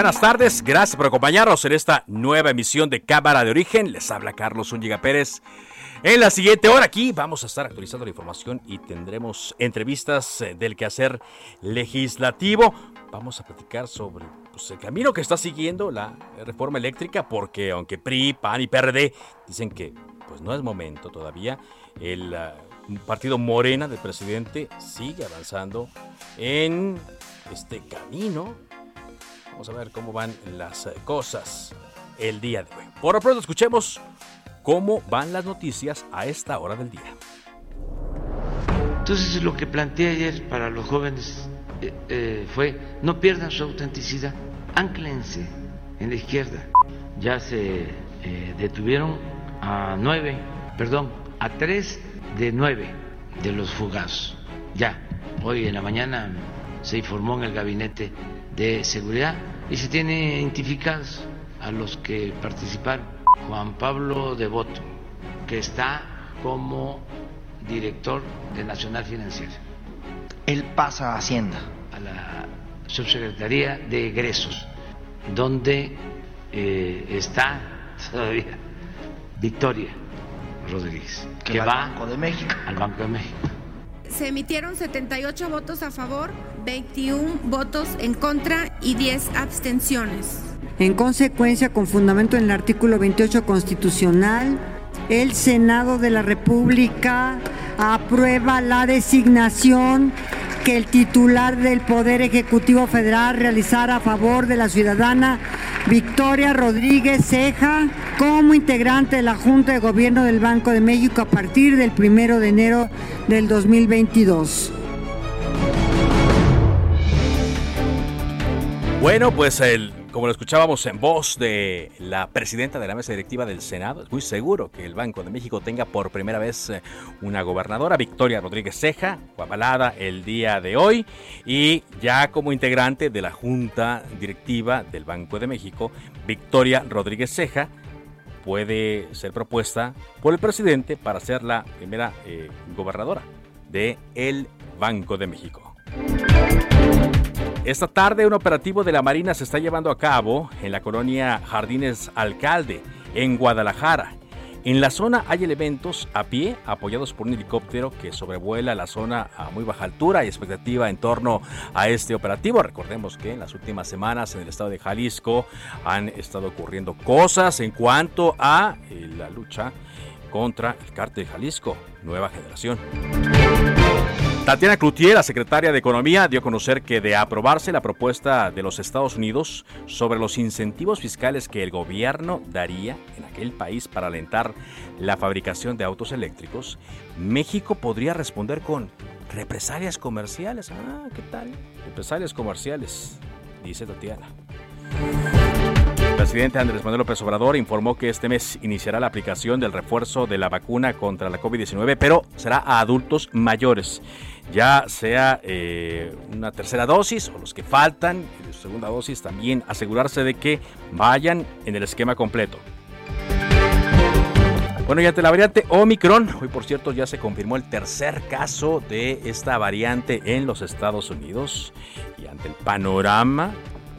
Buenas tardes, gracias por acompañarnos en esta nueva emisión de Cámara de Origen. Les habla Carlos Zúñiga Pérez. En la siguiente hora aquí vamos a estar actualizando la información y tendremos entrevistas eh, del quehacer legislativo. Vamos a platicar sobre pues, el camino que está siguiendo la reforma eléctrica porque aunque PRI, PAN y PRD dicen que pues no es momento todavía, el ah, partido Morena del presidente sigue avanzando en este camino Vamos a ver cómo van las eh, cosas el día de hoy. Por lo pronto escuchemos cómo van las noticias a esta hora del día. Entonces lo que planteé ayer para los jóvenes eh, eh, fue no pierdan su autenticidad, anclense en la izquierda. Ya se detuvieron a nueve, perdón, a tres de nueve de los fugazos. Ya, hoy en la mañana se informó en el gabinete de seguridad y se tiene identificados a los que participaron. Juan Pablo Devoto, que está como director de Nacional Financiera. Él pasa a Hacienda. A la Subsecretaría de Egresos, donde eh, está todavía Victoria Rodríguez, que, va, al Banco de México. Al Banco de México. Se emitieron 78 votos a favor, 21 votos en contra y 10 abstenciones. En consecuencia, con fundamento en el artículo 28 constitucional, el Senado de la República aprueba la designación que el titular del Poder Ejecutivo Federal realizara a favor de la ciudadana Victoria Rodríguez Ceja como integrante de la Junta de Gobierno del Banco de México a partir del primero de enero del 2022. Bueno, pues el, como lo escuchábamos en voz de la presidenta de la mesa directiva del Senado, es muy seguro que el Banco de México tenga por primera vez eh, una gobernadora, Victoria Rodríguez Ceja, fue avalada el día de hoy y ya como integrante de la Junta Directiva del Banco de México, Victoria Rodríguez Ceja puede ser propuesta por el presidente para ser la primera eh, gobernadora de el Banco de México. Esta tarde un operativo de la Marina se está llevando a cabo en la colonia Jardines Alcalde, en Guadalajara. En la zona hay elementos a pie apoyados por un helicóptero que sobrevuela la zona a muy baja altura y expectativa en torno a este operativo. Recordemos que en las últimas semanas en el estado de Jalisco han estado ocurriendo cosas en cuanto a eh, la lucha contra el cártel de Jalisco, nueva generación. Tatiana Cloutier, la secretaria de Economía, dio a conocer que de aprobarse la propuesta de los Estados Unidos sobre los incentivos fiscales que el gobierno daría en aquel país para alentar la fabricación de autos eléctricos, México podría responder con represalias comerciales. Ah, ¿qué tal? Represalias comerciales, dice Tatiana. El presidente Andrés Manuel López Obrador informó que este mes iniciará la aplicación del refuerzo de la vacuna contra la COVID-19, pero será a adultos mayores, ya sea eh, una tercera dosis o los que faltan, segunda dosis, también asegurarse de que vayan en el esquema completo. Bueno, y ante la variante Omicron, hoy por cierto ya se confirmó el tercer caso de esta variante en los Estados Unidos y ante el panorama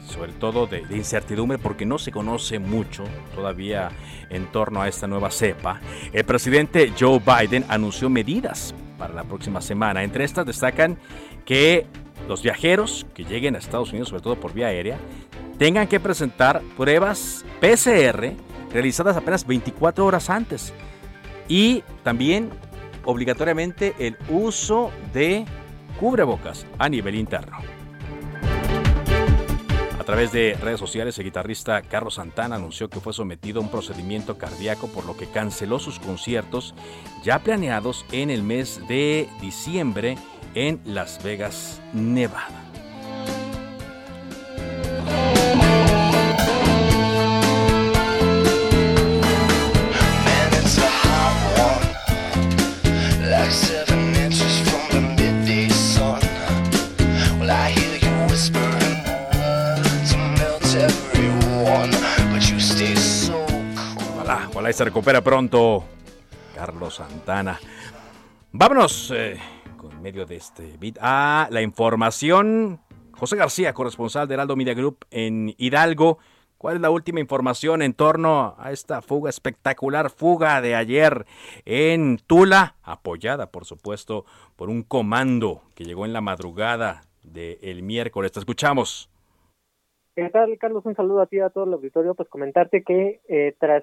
sobre todo de, incertidumbre porque no se conoce mucho todavía en torno a esta nueva cepa, el presidente Joe Biden anunció medidas para la próxima semana. Entre estas destacan que los viajeros que lleguen a Estados Unidos, sobre todo por vía aérea, tengan que presentar pruebas PCR realizadas apenas 24 horas antes. Y también obligatoriamente el uso de cubrebocas a nivel interno. A través de redes sociales, el guitarrista Carlos Santana anunció que fue sometido a un procedimiento cardíaco por lo que canceló sus conciertos ya planeados en el mes de diciembre en Las Vegas, Nevada. Ojalá, y se recupera pronto Carlos Santana. Vámonos eh, con medio de este beat a la información. José García, corresponsal de Heraldo Media Group en Hidalgo. ¿Cuál es la última información en torno a esta fuga espectacular, fuga de ayer en Tula, apoyada por supuesto por un comando que llegó en la madrugada del miércoles? Te escuchamos. ¿Qué tal, Carlos? Un saludo a ti y a todo el auditorio. Pues comentarte que eh, tras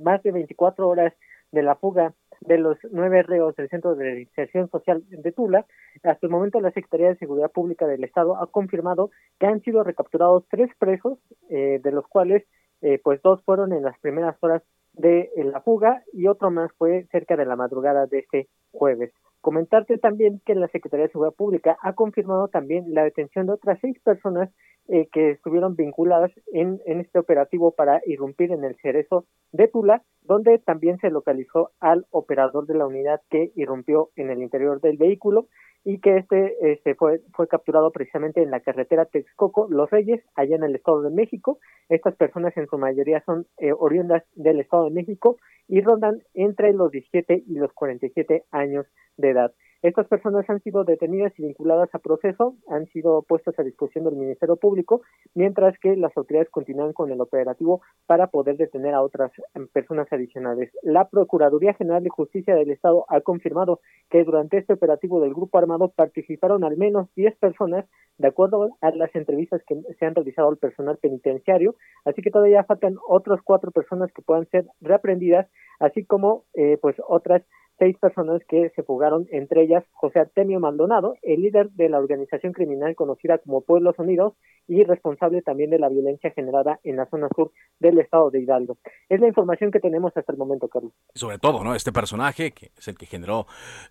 más de 24 horas de la fuga de los nueve reos del Centro de Reinserción Social de Tula, hasta el momento la Secretaría de Seguridad Pública del Estado ha confirmado que han sido recapturados tres presos, eh, de los cuales eh, pues dos fueron en las primeras horas de la fuga y otro más fue cerca de la madrugada de este jueves. Comentarte también que la Secretaría de Seguridad Pública ha confirmado también la detención de otras seis personas eh, que estuvieron vinculadas en, en este operativo para irrumpir en el cerezo de Tula, donde también se localizó al operador de la unidad que irrumpió en el interior del vehículo y que este, este fue, fue capturado precisamente en la carretera Texcoco Los Reyes, allá en el Estado de México. Estas personas en su mayoría son eh, oriundas del Estado de México y rondan entre los 17 y los 47 años de edad. Estas personas han sido detenidas y vinculadas a proceso, han sido puestas a disposición del Ministerio Público, mientras que las autoridades continúan con el operativo para poder detener a otras personas adicionales. La Procuraduría General de Justicia del Estado ha confirmado que durante este operativo del grupo armado participaron al menos 10 personas, de acuerdo a las entrevistas que se han realizado al personal penitenciario, así que todavía faltan otras cuatro personas que puedan ser reaprendidas, así como eh, pues otras seis personas que se fugaron, entre ellas José Artemio Maldonado, el líder de la organización criminal conocida como Pueblos Unidos y responsable también de la violencia generada en la zona sur del estado de Hidalgo. Es la información que tenemos hasta el momento, Carlos. Sobre todo, ¿no? Este personaje que es el que generó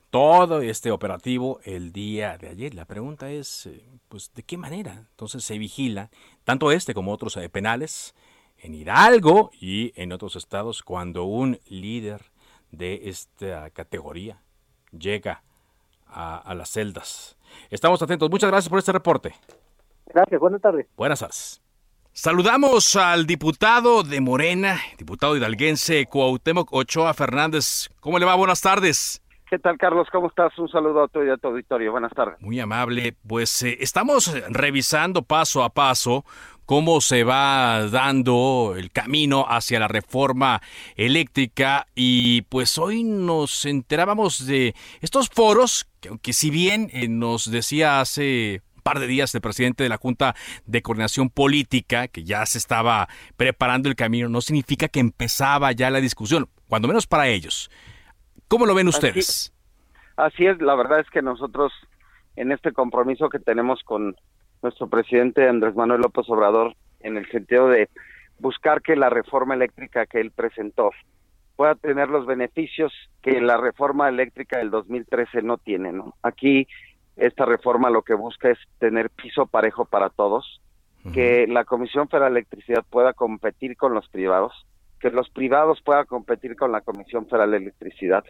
todo este operativo el día de ayer. La pregunta es, eh, pues, ¿de qué manera? Entonces se vigila tanto este como otros eh, penales en Hidalgo y en otros estados cuando un líder de esta categoría llega a, las celdas. Estamos atentos. Muchas gracias por este reporte. Gracias, buenas tardes. Buenas tardes. Saludamos al diputado de Morena, diputado hidalguense Cuauhtémoc Ochoa Fernández. ¿Cómo le va? Buenas tardes. ¿Qué tal, Carlos? ¿Cómo estás? Un saludo a tu, a tu auditorio. Buenas tardes. Muy amable. Pues eh, estamos revisando paso a paso cómo se va dando el camino hacia la reforma eléctrica y pues hoy nos enterábamos de estos foros que aunque si bien eh, nos decía hace un par de días el presidente de la Junta de Coordinación Política que ya se estaba preparando el camino, no significa que empezaba ya la discusión, cuando menos para ellos. ¿Cómo lo ven ustedes? así es, la verdad es que nosotros en este compromiso que tenemos con nuestro presidente Andrés Manuel López Obrador en el sentido de buscar que la reforma eléctrica que él presentó pueda tener los beneficios que la reforma eléctrica del 2013 no tiene, ¿no? Aquí esta reforma lo que busca es tener piso parejo para todos, que la Comisión Federal de Electricidad pueda competir con los privados, que los privados puedan competir con la Comisión Federal de Electricidad,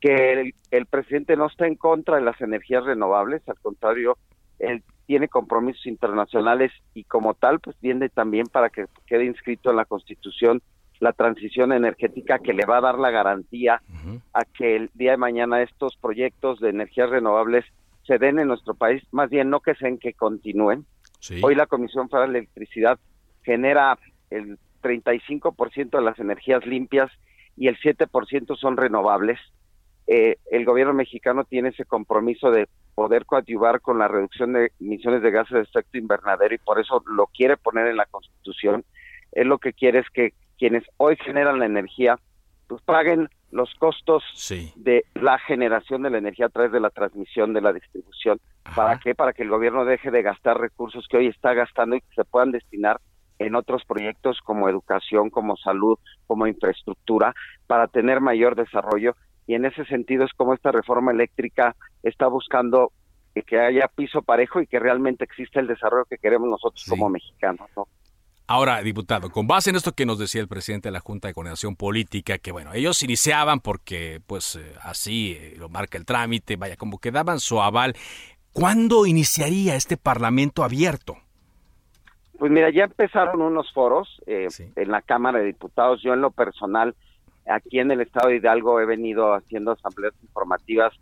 que el, el presidente no está en contra de las energías renovables, al contrario, él tiene compromisos internacionales y como tal, pues viene también para que quede inscrito en la Constitución la transición energética que le va a dar la garantía a que el día de mañana estos proyectos de energías renovables se den en nuestro país, más bien no que sean que continúen. Hoy la Comisión Federal de Electricidad genera el 35% de las energías limpias y el 7% son renovables. Eh, el gobierno mexicano tiene ese compromiso de poder coadyuvar con la reducción de emisiones de gases de efecto invernadero y por eso lo quiere poner en la Constitución. Él lo que quiere es que quienes hoy generan la energía pues paguen los costos de la generación de la energía a través de la transmisión, de la distribución. ¿Para qué? Para que el gobierno deje de gastar recursos que hoy está gastando y que se puedan destinar en otros proyectos como educación, como salud, como infraestructura, para tener mayor desarrollo. Y en ese sentido es como esta reforma eléctrica está buscando que haya piso parejo y que realmente exista el desarrollo que queremos nosotros como mexicanos. ¿no? Ahora, diputado, con base en esto que nos decía el presidente de la Junta de Coordinación Política, que bueno, ellos iniciaban porque pues eh, así eh, lo marca el trámite, vaya, como que daban su aval. ¿Cuándo iniciaría este Parlamento abierto? Pues mira, ya empezaron unos foros eh, en la Cámara de Diputados. Yo en lo personal, aquí en el Estado de Hidalgo he venido haciendo asambleas informativas.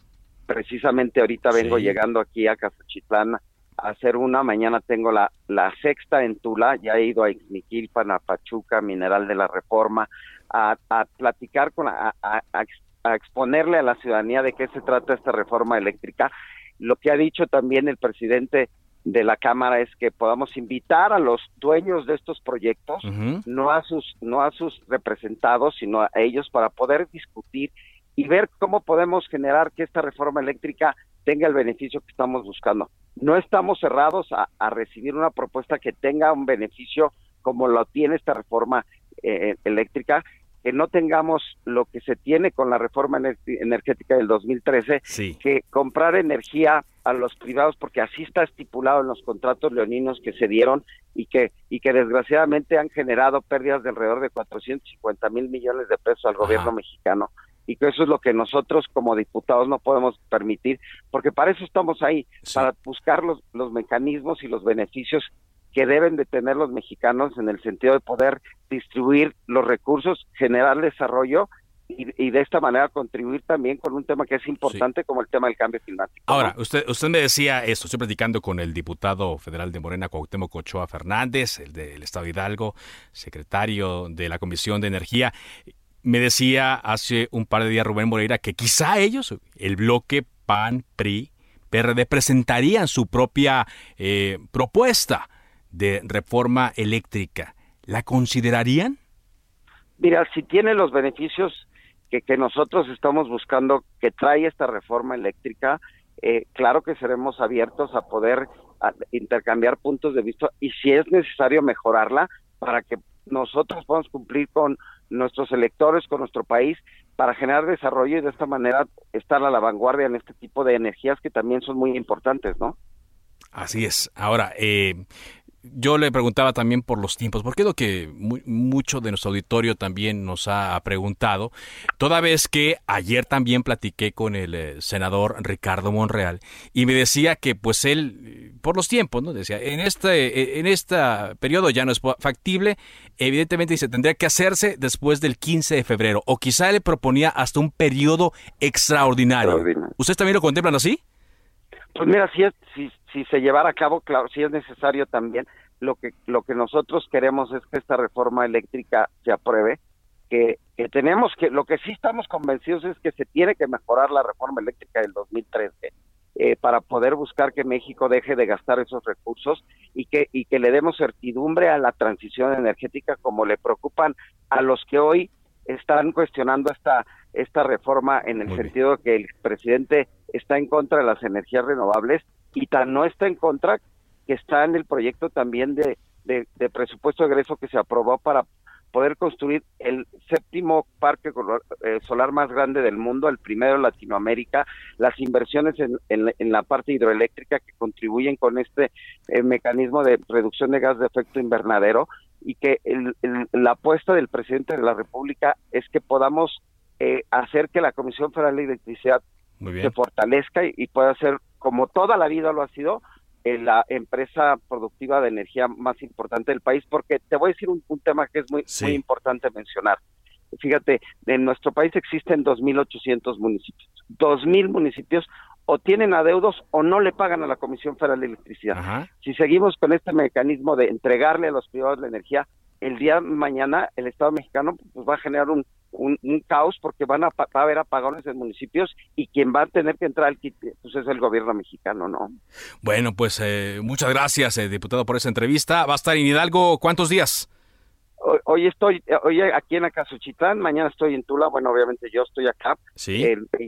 Precisamente ahorita vengo llegando aquí a Casachitlán hacer una, mañana tengo la, la sexta en Tula, ya he ido a Ixmiquilpan, a Pachuca, Mineral de la Reforma, a, a platicar con, a, a, a, exponerle a la ciudadanía de qué se trata esta reforma eléctrica. Lo que ha dicho también el presidente de la Cámara es que podamos invitar a los dueños de estos proyectos, no a sus no a sus representados, sino a ellos para poder discutir y ver cómo podemos generar que esta reforma eléctrica tenga el beneficio que estamos buscando. No estamos cerrados a, recibir una propuesta que tenga un beneficio como lo tiene esta reforma eh, eléctrica, que no tengamos lo que se tiene con la reforma energética del 2013, que comprar energía a los privados, porque así está estipulado en los contratos leoninos que se dieron y que, y que desgraciadamente han generado pérdidas de alrededor de 450 mil millones de pesos al gobierno mexicano. Y que eso es lo que nosotros como diputados no podemos permitir, porque para eso estamos ahí, para buscar los, los mecanismos y los beneficios que deben de tener los mexicanos en el sentido de poder distribuir los recursos, generar desarrollo y, de esta manera contribuir también con un tema que es importante como el tema del cambio climático. Ahora, usted, usted me decía esto, estoy platicando con el diputado federal de Morena, Cuauhtémoc Ochoa Fernández, el del Estado de Hidalgo, secretario de la Comisión de Energía, me decía hace un par de días Rubén Moreira que quizá ellos, el bloque PAN, PRI, PRD, presentarían su propia eh, propuesta de reforma eléctrica. ¿La considerarían? Mira, si tiene los beneficios que, que nosotros estamos buscando que trae esta reforma eléctrica, eh, claro que seremos abiertos a poder intercambiar puntos de vista y si es necesario mejorarla para que nosotros podamos cumplir con nuestros electores, con nuestro país, para generar desarrollo y de esta manera estar a la vanguardia en este tipo de energías que también son muy importantes, ¿no? Así es. Ahora, eh, yo le preguntaba también por los tiempos, porque es lo que mucho de nuestro auditorio también nos ha preguntado, toda vez que ayer también platiqué con el eh, senador Ricardo Monreal y me decía que pues él, por los tiempos, ¿no? Decía, en este, en este periodo ya no es factible, evidentemente se tendría que hacerse después del 15 de febrero, o quizá le proponía hasta un periodo extraordinario. extraordinario. ¿Ustedes también lo contemplan así? Pues mira, si, es, si, si se llevara a cabo, claro, si es necesario también, lo que, lo que nosotros queremos es que esta reforma eléctrica se apruebe, que, que tenemos que, lo que sí estamos convencidos es que se tiene que mejorar la reforma eléctrica del 2013 eh, para poder buscar que México deje de gastar esos recursos y que, y que le demos certidumbre a la transición energética como le preocupan a los que hoy están cuestionando esta esta reforma en el sentido de que el presidente está en contra de las energías renovables y tan no está en contra que está en el proyecto también de, de, presupuesto de egreso que se aprobó para poder construir el séptimo parque eh, solar más grande del mundo, el primero en Latinoamérica, las inversiones en, en, la parte hidroeléctrica que contribuyen con este eh, mecanismo de reducción de gas de efecto invernadero y que la apuesta del presidente de la República es que podamos eh, hacer que la Comisión Federal de Electricidad se fortalezca y, pueda ser, como toda la vida lo ha sido, eh, la empresa productiva de energía más importante del país, porque te voy a decir un, tema que es muy, muy importante mencionar. Fíjate, en nuestro país existen 2.800 municipios. 2.000 municipios o tienen adeudos o no le pagan a la Comisión Federal de Electricidad. Si seguimos con este mecanismo de entregarle a los privados la energía, el día de mañana el Estado mexicano pues, va a generar un, un, caos porque van a, va a haber apagones en municipios y quien va a tener que entrar al kit pues es el gobierno mexicano, ¿no? Bueno, pues eh, muchas gracias, eh, diputado, por esa entrevista. Va a estar en Hidalgo cuántos días? Hoy, estoy hoy aquí en Acasuchitlán, mañana estoy en Tula, bueno, obviamente yo estoy acá ¿Sí?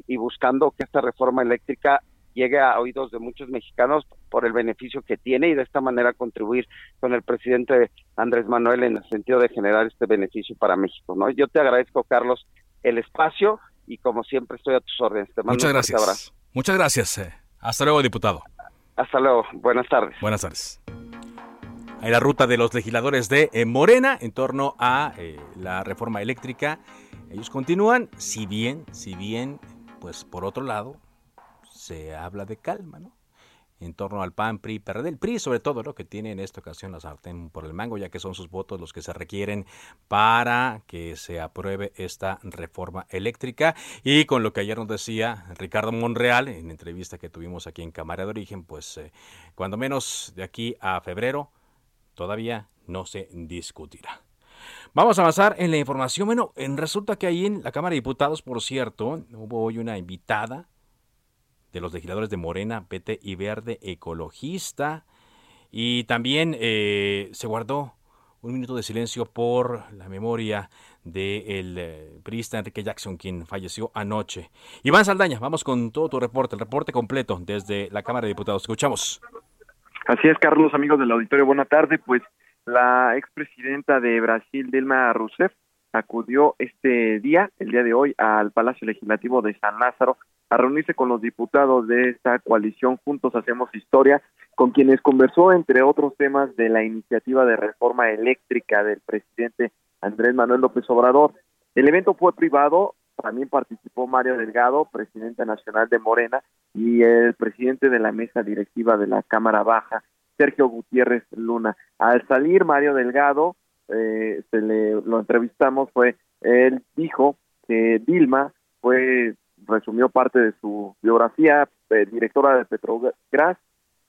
y buscando que esta reforma eléctrica llegue a oídos de muchos mexicanos por el beneficio que tiene y de esta manera contribuir con el presidente Andrés Manuel en el sentido de generar este beneficio para México. ¿no? Yo te agradezco, Carlos, el espacio y como siempre estoy a tus órdenes. Te Muchas gracias. Muchas gracias. Eh. Hasta luego, diputado. Hasta luego. Buenas tardes. Buenas tardes. Hay la ruta de los legisladores de eh, Morena en torno a eh, la reforma eléctrica. Ellos continúan, si bien, si bien, pues por otro lado, se habla de calma, ¿no? En torno al PAN, PRI, PRD, el PRI sobre todo, lo que tiene en esta ocasión la sartén por el mango, ya que son sus votos los que se requieren para que se apruebe esta reforma eléctrica. Y con lo que ayer nos decía Ricardo Monreal en entrevista que tuvimos aquí en Cámara de Origen, pues eh, cuando menos de aquí a febrero todavía no se discutirá. Vamos a avanzar en la información. Bueno, en, resulta que ahí en la Cámara de Diputados, por cierto, hubo hoy una invitada de los legisladores de Morena, PT y Verde Ecologista. Y también eh, se guardó un minuto de silencio por la memoria del de eh, priista Enrique Jackson, quien falleció anoche. Iván Saldaña, vamos con todo tu reporte, el reporte completo desde la Cámara de Diputados. Escuchamos. Así es, Carlos, amigos del auditorio, buena tarde. Pues la expresidenta de Brasil, Dilma Rousseff, acudió este día, el día de hoy, al Palacio Legislativo de San Lázaro a reunirse con los diputados de esta coalición Juntos Hacemos Historia, con quienes conversó, entre otros temas, de la iniciativa de reforma eléctrica del presidente Andrés Manuel López Obrador. El evento fue privado, también participó Mario Delgado, presidente nacional de Morena, y el presidente de la mesa directiva de la Cámara Baja, Sergio Gutiérrez Luna. Al salir Mario Delgado, eh, se le lo entrevistamos, fue él dijo que Dilma fue resumió parte de su biografía, eh, directora de Petrobras,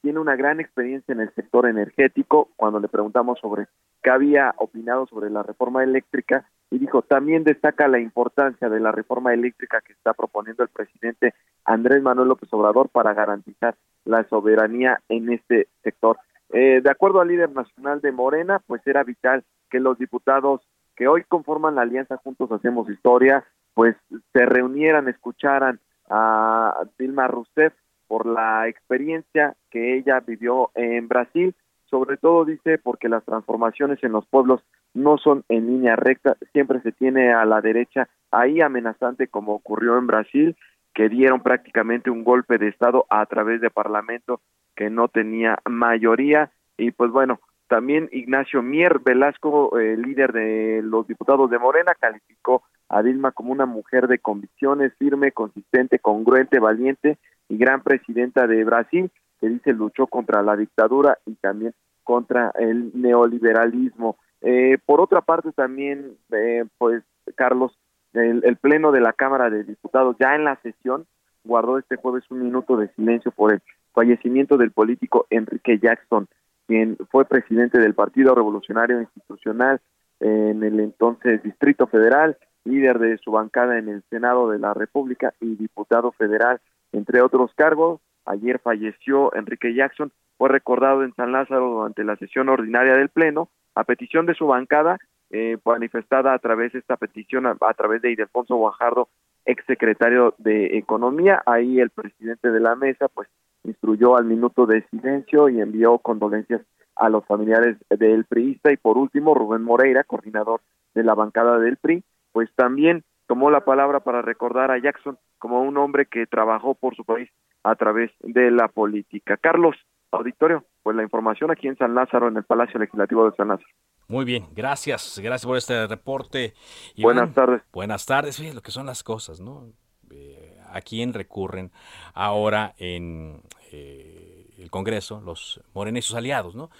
tiene una gran experiencia en el sector energético. Cuando le preguntamos sobre qué había opinado sobre la reforma eléctrica, y dijo, también destaca la importancia de la reforma eléctrica que está proponiendo el presidente Andrés Manuel López Obrador para garantizar la soberanía en este sector. Eh, de acuerdo al líder nacional de Morena, pues era vital que los diputados que hoy conforman la alianza Juntos Hacemos Historia pues se reunieran, escucharan a Dilma Rousseff por la experiencia que ella vivió en Brasil, sobre todo dice porque las transformaciones en los pueblos no son en línea recta, siempre se tiene a la derecha ahí amenazante como ocurrió en Brasil, que dieron prácticamente un golpe de estado a través de parlamento que no tenía mayoría. Y pues bueno, también Ignacio Mier Velasco, eh, líder de los diputados de Morena, calificó a Dilma como una mujer de convicciones, firme, consistente, congruente, valiente y gran presidenta de Brasil, que dice luchó contra la dictadura y también contra el neoliberalismo. Eh, por otra parte, también, eh, pues, Carlos, el, el Pleno de la Cámara de Diputados, ya en la sesión, guardó este jueves un minuto de silencio por el fallecimiento del político Enrique Jackson quien fue presidente del Partido Revolucionario Institucional en el entonces Distrito Federal, líder de su bancada en el Senado de la República y diputado federal, entre otros cargos. Ayer falleció Enrique Jackson, fue recordado en San Lázaro durante la sesión ordinaria del Pleno, a petición de su bancada, eh, manifestada a través de esta petición, a, través de Ildefonso Guajardo, exsecretario de Economía. Ahí el presidente de la mesa, pues, instruyó al minuto de silencio y envió condolencias a los familiares del priista y por último Rubén Moreira, coordinador de la bancada del PRI, pues también tomó la palabra para recordar a Jackson como un hombre que trabajó por su país a través de la política. Carlos, auditorio, pues la información aquí en San Lázaro, en el Palacio Legislativo de San Lázaro. Muy bien, gracias, gracias por este reporte. buenas tardes. Buenas tardes, fíjate lo que son las cosas, ¿no? Eh, a quién recurren ahora en eh, el Congreso los sus aliados, ¿no?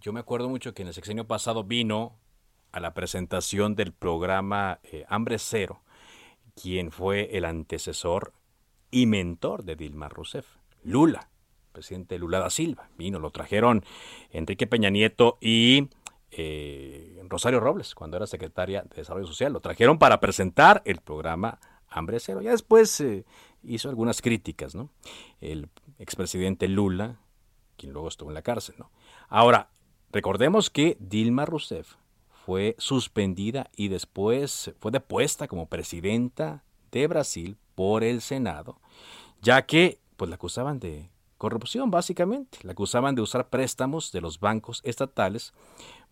Yo me acuerdo mucho que en el sexenio pasado vino a la presentación del programa eh, Hambre Cero, quien fue el antecesor y mentor de Dilma Rousseff, Lula, presidente Lula da Silva. Vino, lo trajeron Enrique Peña Nieto y eh, Rosario Robles, cuando era secretaria de Desarrollo Social. Lo trajeron para presentar el programa Hambre Cero. Ya después eh, hizo algunas críticas, ¿no? El expresidente Lula, quien luego estuvo en la cárcel, ¿no? Ahora, recordemos que Dilma Rousseff fue suspendida y después fue depuesta como presidenta de Brasil por el Senado, ya que pues la acusaban de corrupción básicamente, la acusaban de usar préstamos de los bancos estatales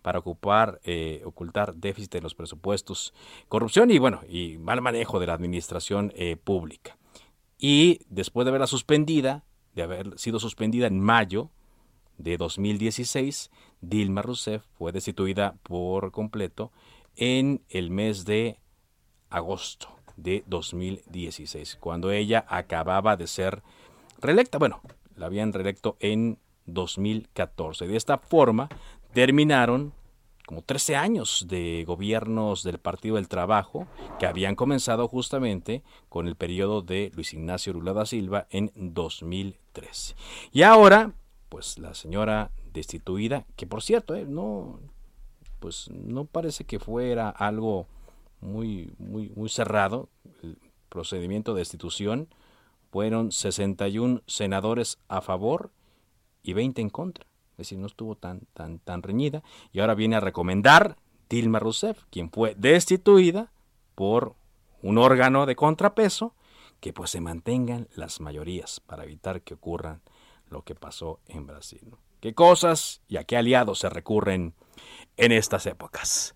para ocupar, eh, ocultar déficit de los presupuestos, corrupción y bueno, y mal manejo de la administración eh, pública. Y después de haberla suspendida, de haber sido suspendida en mayo de 2016, Dilma Rousseff fue destituida por completo en el mes de agosto de 2016, cuando ella acababa de ser reelecta. Bueno, la habían reelecto en 2014. De esta forma terminaron como 13 años de gobiernos del Partido del Trabajo que habían comenzado justamente con el periodo de Luis Ignacio Lula da Silva en 2013. Y ahora, pues la señora destituida, que por cierto, eh, no, pues no parece que fuera algo muy, muy, muy cerrado el procedimiento de destitución. Fueron 61 senadores a favor y 20 en contra es decir, no estuvo tan, tan, tan reñida, y ahora viene a recomendar Dilma Rousseff, quien fue destituida por un órgano de contrapeso, que pues se mantengan las mayorías para evitar que ocurran lo que pasó en Brasil. ¿Qué cosas y a qué aliados se recurren en estas épocas?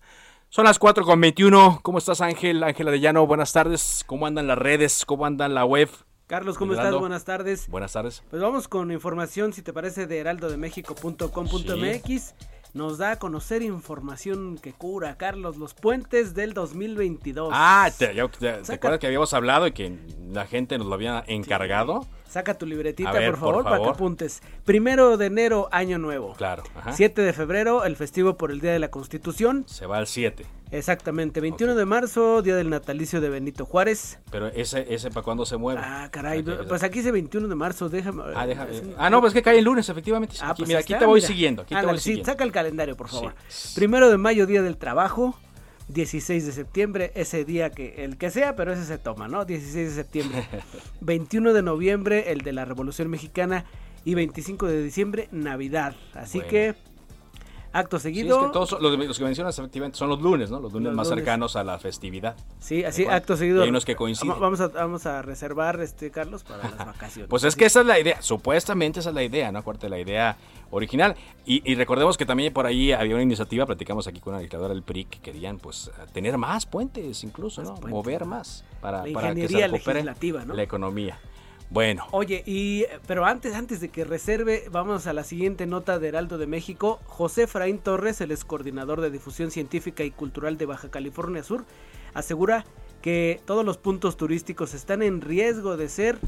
Son las 4 con 21. ¿Cómo estás, Ángel? Ángela de Llano, buenas tardes. ¿Cómo andan las redes? ¿Cómo andan la web? Carlos, ¿cómo estás? Buenas tardes. Buenas tardes. Pues vamos con información, si te parece, de heraldodemexico.com.mx. Nos da a conocer información que cura, Carlos, los puentes del 2022. Ah, ¿te, acuerdas que habíamos hablado y que la gente nos lo había encargado? Saca tu libretita, por, favor, para que apuntes. Primero de enero, año nuevo. Claro. 7 de febrero, el festivo por el Día de la Constitución. Se va al 7. Exactamente. 21 de marzo, día del natalicio de Benito Juárez. Pero ese, ese para cuándo se mueve. Ah, caray. pues aquí dice 21 de marzo, déjame. Ah, déjame. Ah, no, pues que cae el lunes, efectivamente. Ah, pues mira, aquí te voy siguiendo. Aquí te voy sí, saca el calendario, por favor. Primero de mayo, día del trabajo. 16 de septiembre, ese día que el que sea, pero ese se toma, ¿no? 16 de septiembre. 21 de noviembre, el de la Revolución Mexicana. Y 25 de diciembre, Navidad. Así que Acto seguido. Sí, es que todos los, que mencionas efectivamente son los lunes, ¿no? Los lunes más cercanos a la festividad. Sí, así, acto seguido. hay unos que coinciden. Vamos a, vamos a reservar, este Carlos, para las vacaciones. pues es que esa es la idea, supuestamente esa es la idea, ¿no? Acuérdate la idea original. Y, recordemos que también por ahí había una iniciativa, platicamos aquí con la legisladora del PRI, que querían pues tener más puentes incluso, ¿no? Mover más para, para que se recupere la economía. Bueno. Oye, y pero antes, antes de que reserve, vamos a la siguiente nota de Heraldo de México. José Fraín Torres, el ex coordinador de difusión científica y cultural de Baja California Sur, asegura que todos los puntos turísticos están en riesgo de ser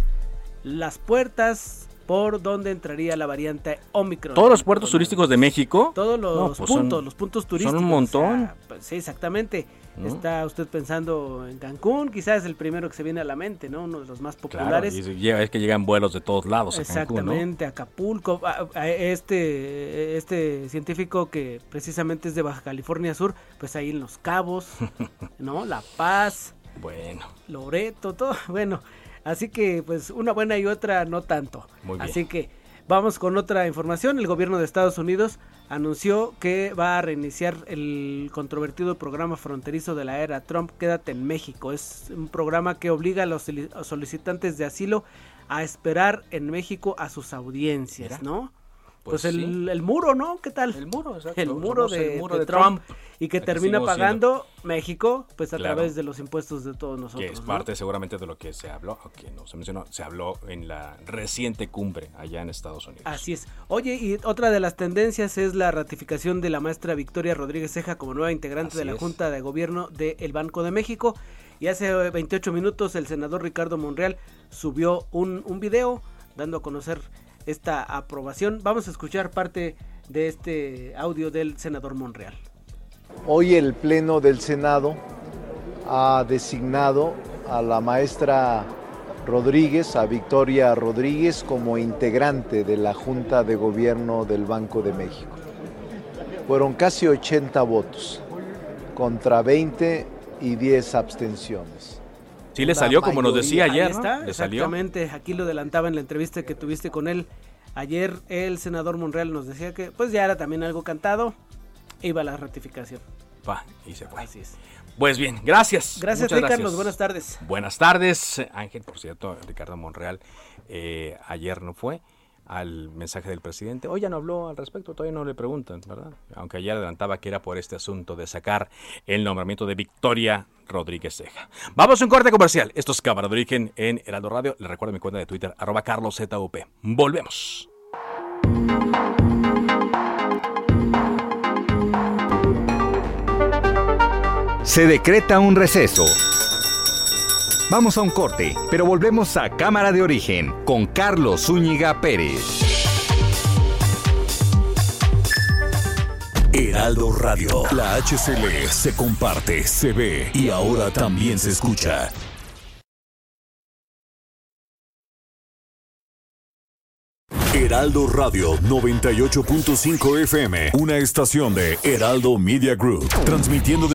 las puertas por donde entraría la variante Omicron. ¿Todos los puertos turísticos de México? Todos los pues puntos, los puntos turísticos. Son un montón. Pues sí, exactamente. Está usted pensando en Cancún, quizás es el primero que se viene a la mente, ¿no? Uno de los más populares. Claro, es que llegan vuelos de todos lados. Exactamente, a Acapulco. Este, este científico que precisamente es de Baja California Sur, pues ahí en Los Cabos, ¿no? La Paz. Bueno. Loreto, todo. Bueno, Así que pues una buena y otra no tanto. Así que vamos con otra información. El gobierno de Estados Unidos anunció que va a reiniciar el controvertido programa fronterizo de la era Trump, Quédate en México. Es un programa que obliga a los solicitantes de asilo a esperar en México a sus audiencias, ¿no? Pues, pues el, muro, ¿no? ¿Qué tal? El muro, exacto. El muro, de, Trump, Y que termina pagando México, pues a través de los impuestos de todos nosotros. Que es parte seguramente de lo que se habló, que no se mencionó, se habló en la reciente cumbre allá en Estados Unidos. Así es. Oye, y otra de las tendencias es la ratificación de la maestra Victoria Rodríguez Ceja como nueva integrante de la Junta de Gobierno del Banco de México. Y hace 28 minutos el senador Ricardo Monreal subió un, un video dando a conocer esta aprobación. Vamos a escuchar parte de este audio del senador Monreal. Hoy el Pleno del Senado ha designado a la maestra Rodríguez, a Victoria Rodríguez, como integrante de la Junta de Gobierno del Banco de México. Fueron casi 80 votos contra 20 y 10 abstenciones. Sí, le salió como nos decía ayer. Ahí está, ¿Le salió? exactamente. Aquí lo adelantaba en la entrevista que tuviste con él. Ayer el senador Monreal nos decía que pues ya era también algo cantado. Iba la ratificación. Va, y se fue. Así es. Pues bien, gracias. Gracias, ti, Carlos. Buenas tardes. Buenas tardes, Ángel, por cierto, Ricardo Monreal eh, ayer no fue al mensaje del presidente. Hoy ya no habló al respecto, todavía no le preguntan, ¿verdad? Aunque ayer adelantaba que era por este asunto de sacar el nombramiento de Victoria Rodríguez Ceja. Vamos a un corte comercial. Esto es Cámara de Origen en Heraldo Radio. Les recuerdo mi cuenta de Twitter, arroba carloszup. Volvemos. Se decreta un receso. Vamos a un corte, pero volvemos a Cámara de Origen con Carlos Zúñiga Pérez. Heraldo Radio. La HCL se comparte, se ve y ahora también se escucha. Heraldo Radio 98.5 FM, una estación de Heraldo Media Group, transmitiendo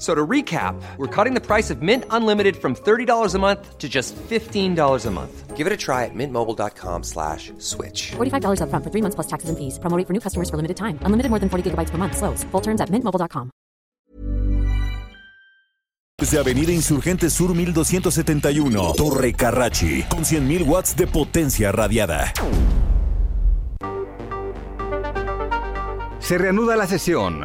So to recap, we're cutting the price of Mint Unlimited from $30 a month to just $15 a month. Give it a try at mintmobile.com slash switch. $45 upfront for three months plus taxes and fees. Promo rate for new customers for limited time. Unlimited more than 40 gigabytes per month. Slows. Full terms at mintmobile.com. Desde Avenida Insurgente Sur 1271, Torre Carrachi, con 100.000 watts de potencia radiada. Se reanuda la sesión.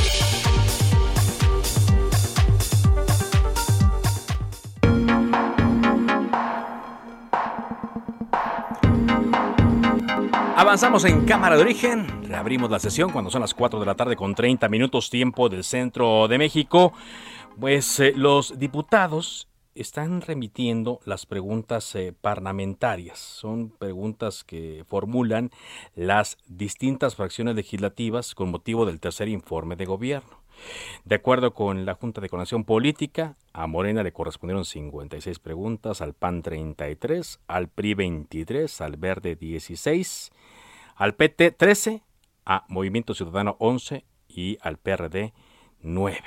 Avanzamos en Cámara de Origen, reabrimos la sesión cuando son las 4 de la tarde con 30 minutos tiempo del centro de México. Pues eh, los diputados están remitiendo las preguntas eh, parlamentarias. Son preguntas que formulan las distintas fracciones legislativas con motivo del tercer informe de gobierno. De acuerdo con la Junta de Coordinación Política, a Morena le correspondieron 56 preguntas, al PAN 33, al PRI 23, al Verde 16, al PT 13, a Movimiento Ciudadano 11 y al PRD 9.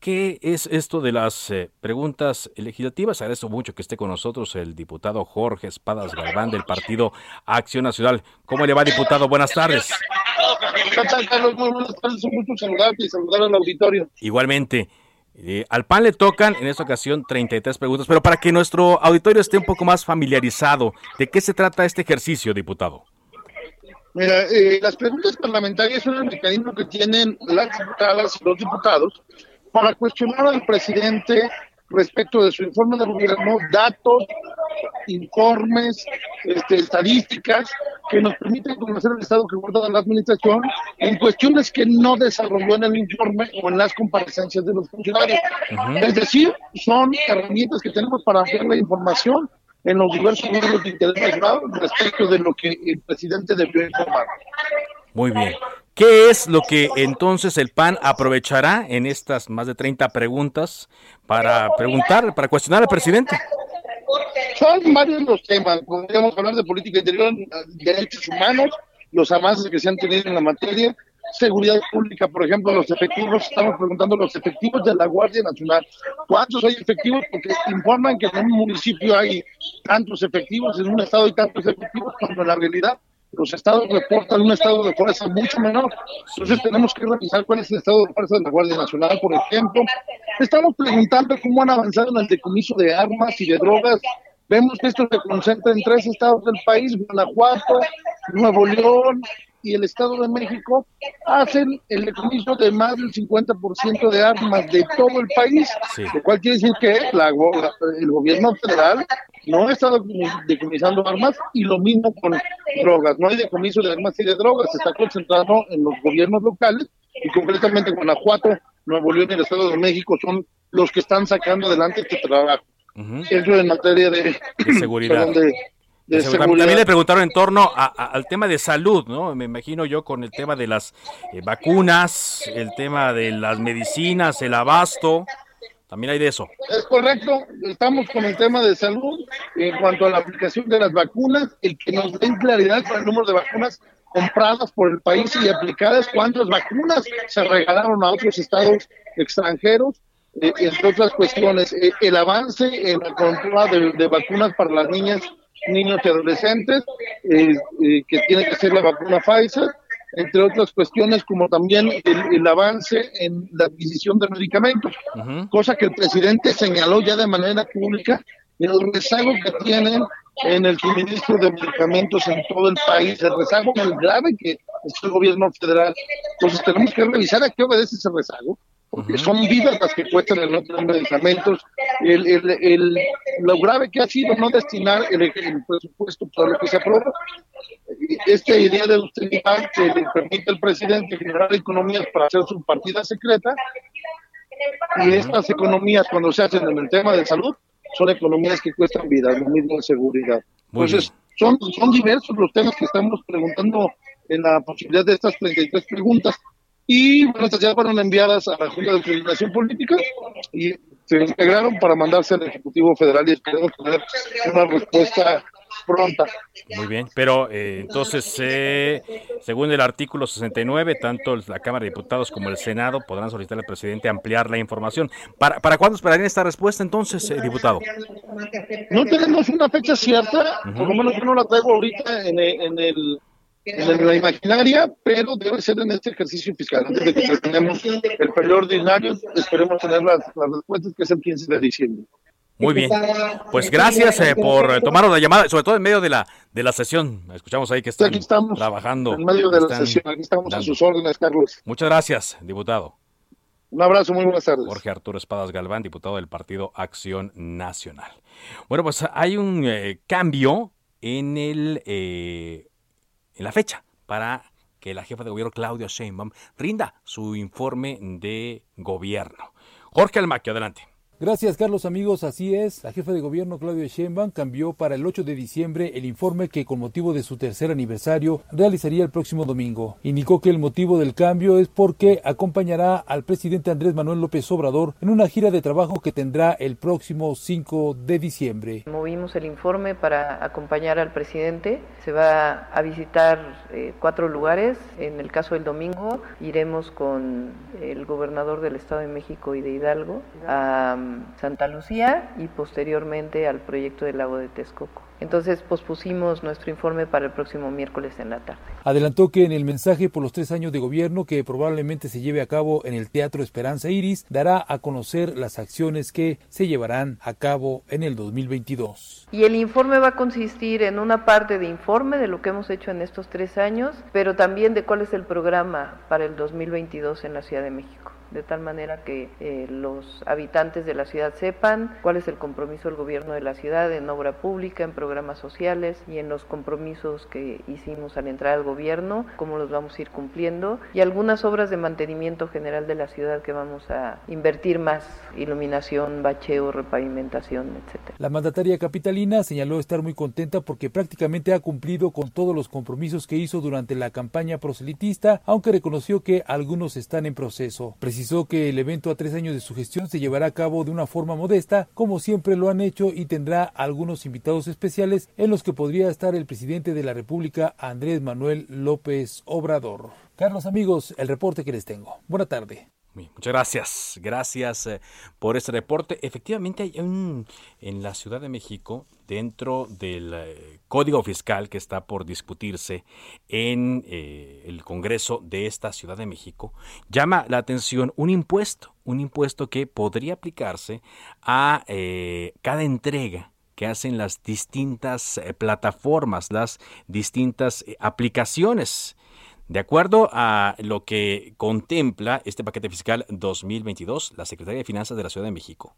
¿Qué es esto de las eh, preguntas legislativas? Agradezco mucho que esté con nosotros el diputado Jorge Espadas Galván del Partido Acción Nacional. ¿Cómo le va, diputado? Buenas tardes. ¿Qué tal, Carlos? Muy buenas tardes. Un gusto saludarte y saludar al auditorio. Igualmente, eh, al PAN le tocan en esta ocasión 33 preguntas, pero para que nuestro auditorio esté un poco más familiarizado, ¿de qué se trata este ejercicio, diputado? Mira, eh, las preguntas parlamentarias son el mecanismo que tienen las diputadas y los diputados para cuestionar al presidente respecto de su informe de gobierno, datos, informes, este, estadísticas que nos permiten conocer el estado que guarda la administración en cuestiones que no desarrolló en el informe o en las comparecencias de los funcionarios. Es decir, son herramientas que tenemos para ampliar la información en los diversos grupos de interés nacional respecto de lo que el presidente debió informar. Muy bien. ¿Qué es lo que entonces el PAN aprovechará en estas más de 30 preguntas para preguntar, para cuestionar al presidente? Son varios los temas. Podríamos hablar de política interior, derechos humanos, los avances que se han tenido en la materia, seguridad pública, por ejemplo, los efectivos, estamos preguntando los efectivos de la Guardia Nacional. ¿Cuántos hay efectivos? Porque informan que en un municipio hay tantos efectivos, en un estado hay tantos efectivos, cuando en la realidad los estados reportan un estado de fuerza mucho menor. Entonces tenemos que revisar cuál es el estado de fuerza de la Guardia Nacional, por ejemplo. Estamos preguntando cómo han avanzado en el decomiso de armas y de drogas. Vemos que esto se concentra en tres estados del país, Guanajuato, Nuevo León y el Estado de México, hacen el decomiso de más del 50% de armas de todo el país, lo cual quiere decir que la, el gobierno federal no está decomisando armas y lo mismo con drogas. No hay decomiso de armas y de drogas, se está concentrado en los gobiernos locales y concretamente Guanajuato, Nuevo León y el Estado de México son los que están sacando adelante este trabajo. Eso en materia de, seguridad. También le preguntaron en torno al tema de salud, ¿no? Me imagino yo con el tema de las eh, vacunas, el tema de las medicinas, el abasto. También hay de eso. Es correcto, estamos con el tema de salud en cuanto a la aplicación de las vacunas, el que nos den claridad con el número de vacunas compradas por el país y aplicadas, cuántas vacunas se regalaron a otros estados extranjeros, eh, entre otras cuestiones, eh, el avance en la compra de, vacunas para las niñas, niños y adolescentes, eh, que tiene que ser la vacuna Pfizer, entre otras cuestiones como también el, avance en la adquisición de medicamentos, cosa que el presidente señaló ya de manera pública, el rezago que tienen en el suministro de medicamentos en todo el país, el rezago muy grave que es el gobierno federal. Entonces tenemos que revisar a qué obedece ese rezago, porque son vidas las que cuestan el tener medicamentos, el, el, el, lo grave que ha sido no destinar el, presupuesto para lo que se aprueba, esta idea de austeridad que le permite al presidente generar economías para hacer su partida secreta, y estas economías cuando se hacen en el tema de salud, son economías que cuestan vidas, lo mismo de seguridad. Entonces, son, son diversos los temas que estamos preguntando en la posibilidad de estas 33 preguntas. Y bueno, estas ya fueron enviadas a la Junta de Coordinación Política y se integraron para mandarse al Ejecutivo Federal y esperemos tener una respuesta pronta. Muy bien, pero eh, entonces, eh, según el artículo 69, tanto la Cámara de Diputados como el Senado podrán solicitar al presidente ampliar la información. ¿Para, para cuándo esperarían esta respuesta entonces, eh, diputado? No tenemos una fecha cierta, por lo menos yo no la traigo ahorita en el, en la imaginaria, pero debe ser en este ejercicio fiscal. Antes de que terminemos el periodo ordinario, esperemos tener las, las respuestas, que es el 15 de diciembre. Muy bien. Pues gracias eh, por tomar la llamada, sobre todo en medio de la de la sesión. Escuchamos ahí que están aquí estamos, trabajando. En medio de la sesión, aquí estamos a sus órdenes, Carlos. Muchas gracias, diputado. Un abrazo, muy buenas tardes. Jorge Arturo Espadas Galván, diputado del Partido Acción Nacional. Bueno, pues hay un eh, cambio en el eh, en la fecha para que la jefa de gobierno Claudia Sheinbaum rinda su informe de gobierno. Jorge Almaquio, adelante. Gracias, Carlos, amigos. Así es. La jefa de gobierno, Claudia Sheinbaum, cambió para el 8 de diciembre el informe que, con motivo de su tercer aniversario, realizaría el próximo domingo. Indicó que el motivo del cambio es porque acompañará al presidente Andrés Manuel López Obrador en una gira de trabajo que tendrá el próximo 5 de diciembre. Movimos el informe para acompañar al presidente. Se va a visitar eh, cuatro lugares. En el caso del domingo, iremos con el gobernador del Estado de México y de Hidalgo Santa Lucía y posteriormente al proyecto del lago de Texcoco. Entonces pospusimos nuestro informe para el próximo miércoles en la tarde. Adelantó que en el mensaje por los tres años de gobierno que probablemente se lleve a cabo en el Teatro Esperanza Iris, dará a conocer las acciones que se llevarán a cabo en el 2022. Y el informe va a consistir en una parte de informe de lo que hemos hecho en estos tres años, pero también de cuál es el programa para el 2022 en la Ciudad de México de tal manera que eh, los habitantes de la ciudad sepan cuál es el compromiso del gobierno de la ciudad en obra pública, en programas sociales y en los compromisos que hicimos al entrar al gobierno, cómo los vamos a ir cumpliendo y algunas obras de mantenimiento general de la ciudad que vamos a invertir más, iluminación, bacheo, repavimentación, etcétera. La mandataria capitalina señaló estar muy contenta porque prácticamente ha cumplido con todos los compromisos que hizo durante la campaña proselitista, aunque reconoció que algunos están en proceso. Que el evento a tres años de su gestión se llevará a cabo de una forma modesta, como siempre lo han hecho, y tendrá algunos invitados especiales en los que podría estar el presidente de la República, Andrés Manuel López Obrador. Carlos amigos, el reporte que les tengo. Buena tarde. Muchas gracias, gracias eh, por este reporte. Efectivamente hay un en la Ciudad de México, dentro del eh, código fiscal que está por discutirse en eh, el Congreso de esta Ciudad de México, llama la atención un impuesto, un impuesto que podría aplicarse a cada entrega que hacen las distintas plataformas, las distintas aplicaciones De acuerdo a lo que contempla este paquete fiscal 2022, la Secretaría de Finanzas de la Ciudad de México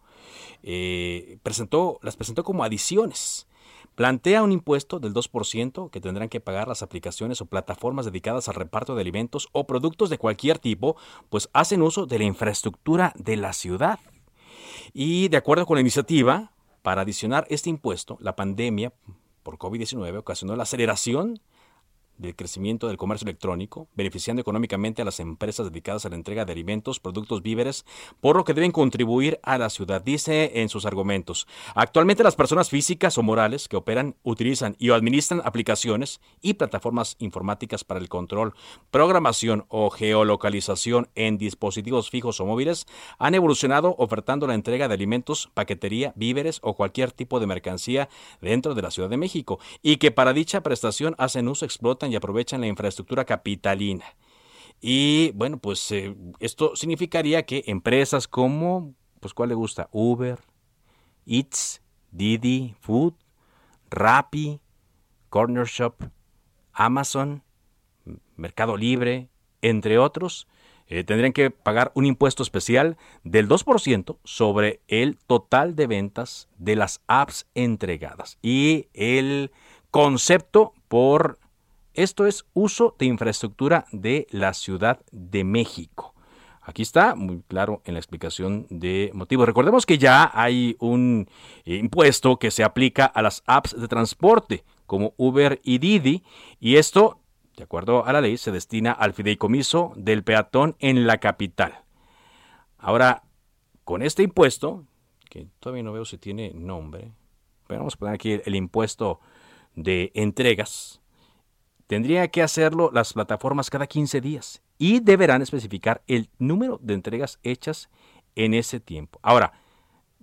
eh, presentó, las presentó como adiciones. Plantea un impuesto del 2% que tendrán que pagar las aplicaciones o plataformas dedicadas al reparto de alimentos o productos de cualquier tipo, pues hacen uso de la infraestructura de la ciudad. Y de acuerdo con la iniciativa, para adicionar este impuesto, la pandemia por COVID-19 ocasionó la aceleración del crecimiento del comercio electrónico, beneficiando económicamente a las empresas dedicadas a la entrega de alimentos, productos, víveres, por lo que deben contribuir a la ciudad, dice en sus argumentos. Actualmente las personas físicas o morales que operan, utilizan y administran aplicaciones y plataformas informáticas para el control, programación o geolocalización en dispositivos fijos o móviles han evolucionado ofertando la entrega de alimentos, paquetería, víveres o cualquier tipo de mercancía dentro de la Ciudad de México y que para dicha prestación hacen uso, y aprovechan la infraestructura capitalina. Y bueno, pues eh, esto significaría que empresas como, pues ¿cuál le gusta? Uber, Eats, Didi, Food, Rappi, Corner Shop, Amazon, Mercado Libre, entre otros, eh, tendrían que pagar un impuesto especial del 2% sobre el total de ventas de las apps entregadas. Y el concepto por esto es uso de infraestructura de la Ciudad de México. Aquí está muy claro en la explicación de motivos. Recordemos que ya hay un eh, impuesto que se aplica a las apps de transporte como Uber y Didi y esto, de acuerdo a la ley, se destina al fideicomiso del peatón en la capital. Ahora, con este impuesto, que todavía no veo si tiene nombre, pero vamos a poner aquí el impuesto de entregas, Tendría que hacerlo las plataformas cada 15 días y deberán especificar el número de entregas hechas en ese tiempo. Ahora,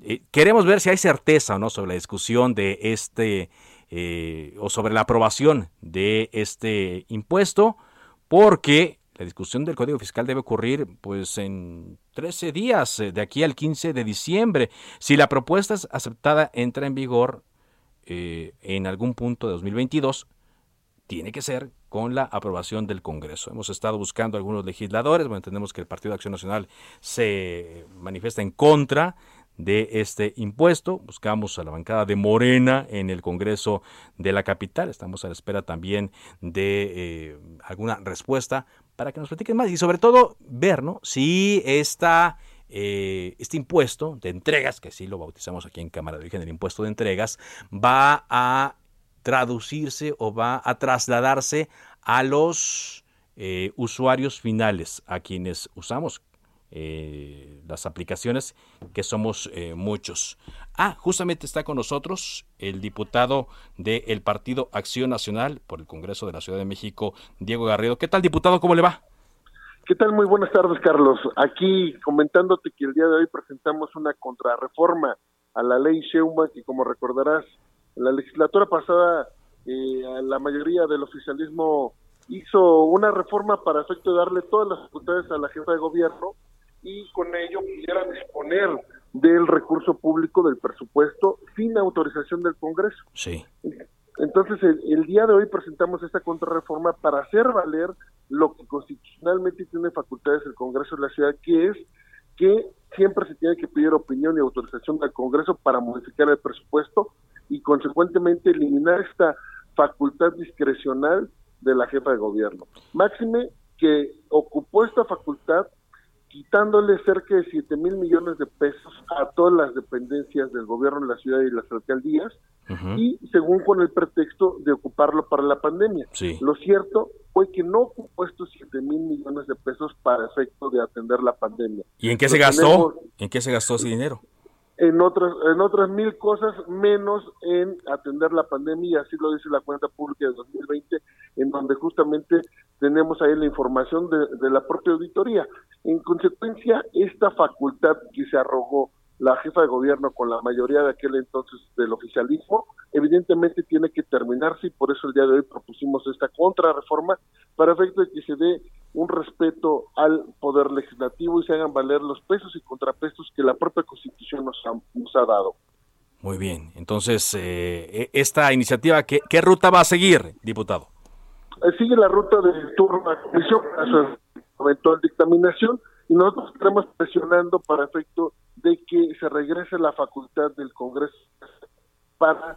eh, queremos ver si hay certeza o no sobre la discusión de este eh, o sobre la aprobación de este impuesto, porque la discusión del Código Fiscal debe ocurrir pues en 13 días, eh, de aquí al 15 de diciembre. Si la propuesta es aceptada, entra en vigor en algún punto de 2022 tiene que ser con la aprobación del Congreso. Hemos estado buscando algunos legisladores, bueno, entendemos que el Partido de Acción Nacional se manifiesta en contra de este impuesto. Buscamos a la bancada de Morena en el Congreso de la capital. Estamos a la espera también de eh, alguna respuesta para que nos platiquen más y sobre todo ver ¿no? si esta, eh, este impuesto de entregas, que sí lo bautizamos aquí en Cámara de Origen, el impuesto de entregas, va a traducirse o va a trasladarse a los eh, usuarios finales, a quienes usamos eh, las aplicaciones, que somos eh, muchos. Ah, justamente está con nosotros el diputado del Partido Acción Nacional por el Congreso de la Ciudad de México, Diego Garrido. ¿Qué tal, diputado? ¿Cómo le va? ¿Qué tal? Muy buenas tardes, Carlos. Aquí comentándote que el día de hoy presentamos una contrarreforma a la ley Sheuma, que como recordarás la legislatura pasada, eh, la mayoría del oficialismo hizo una reforma para efecto de darle todas las facultades a la jefa de gobierno y con ello pudiera disponer del recurso público del presupuesto sin autorización del Congreso. Sí. Entonces, el, el, día de hoy presentamos esta contrarreforma para hacer valer lo que constitucionalmente tiene facultades el Congreso de la Ciudad, que es que siempre se tiene que pedir opinión y autorización del Congreso para modificar el presupuesto y consecuentemente eliminar esta facultad discrecional de la jefa de gobierno. Máxime que ocupó esta facultad quitándole cerca de 7 mil millones de pesos a todas las dependencias del gobierno de la ciudad y las alcaldías, y según con el pretexto de ocuparlo para la pandemia. Lo cierto fue que no ocupó estos 7 mil millones de pesos para efecto de atender la pandemia. ¿Y en qué se gastó? ¿En qué se gastó ese dinero? En otras en otras mil cosas menos en atender la pandemia así lo dice la cuenta pública de 2020 en donde justamente tenemos ahí la información de, de la propia auditoría. En consecuencia esta facultad que se arrogó la jefa de gobierno con la mayoría de aquel entonces del oficialismo, evidentemente tiene que terminarse y por eso el día de hoy propusimos esta contrarreforma para efecto de que se dé un respeto al poder legislativo y se hagan valer los pesos y contrapesos que la propia Nos ha, nos ha dado. Muy bien, entonces, eh, e, esta iniciativa, ¿qué, ¿qué ruta va a seguir, diputado? eh, sigue la ruta del turno a la comisión eventual dictaminación y nosotros estamos presionando para efecto de que se regrese la facultad del Congreso para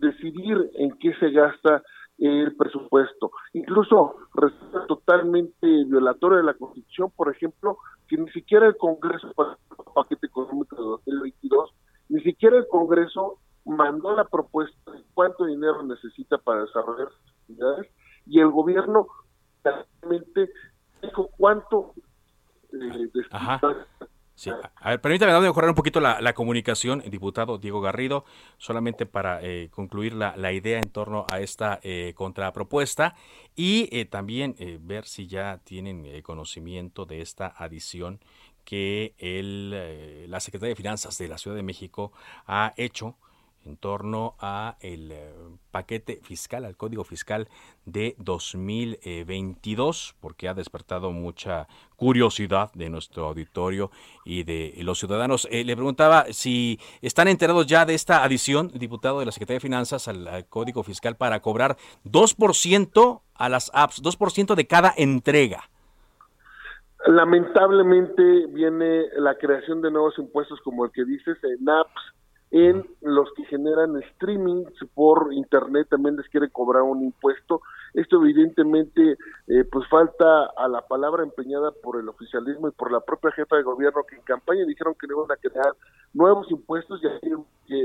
decidir en qué se gasta el presupuesto. Incluso resulta totalmente violatorio de la Constitución, por ejemplo, que ni siquiera el Congreso para paquete económico de 2022, ni siquiera el Congreso mandó la propuesta de cuánto dinero necesita para desarrollar sus actividades y el gobierno realmente dijo cuánto eh, Sí. A ver, permítame mejorar un poquito la, comunicación, diputado Diego Garrido, solamente para eh, concluir la, idea en torno a esta eh, contrapropuesta y eh, también ver si ya tienen conocimiento de esta adición que el, la Secretaría de Finanzas de la Ciudad de México ha hecho en torno a el eh, paquete fiscal, al código fiscal de 2022, porque ha despertado mucha curiosidad de nuestro auditorio y de los ciudadanos. Eh, le preguntaba si están enterados ya de esta adición, diputado de la Secretaría de Finanzas, al, código fiscal para cobrar 2% a las apps, 2% de cada entrega. Lamentablemente viene la creación de nuevos impuestos como el que dices en apps en los que generan streaming por internet también les quiere cobrar un impuesto. Esto evidentemente eh, pues falta a la palabra empeñada por el oficialismo y por la propia jefa de gobierno que en campaña dijeron que no iban a crear nuevos impuestos y así que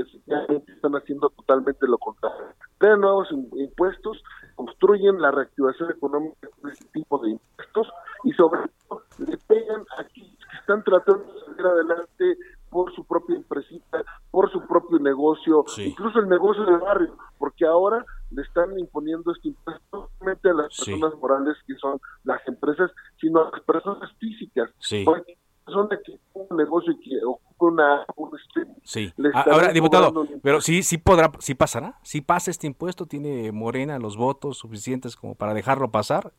están haciendo totalmente lo contrario. Crean nuevos impuestos, construyen la reactivación económica de este tipo de impuestos y sobre todo le pegan aquí que están tratando de salir adelante por su propia empresita, por su propio negocio, incluso el negocio de barrio, porque ahora le están imponiendo este impuesto no solamente a las personas morales que son las empresas, sino a las personas físicas. Sí. persona que un negocio y que ocupa una, un Sí. Ahora, diputado, pero sí, sí podrá, sí pasará, sí pasa este impuesto, tiene Morena los votos suficientes como para dejarlo pasar.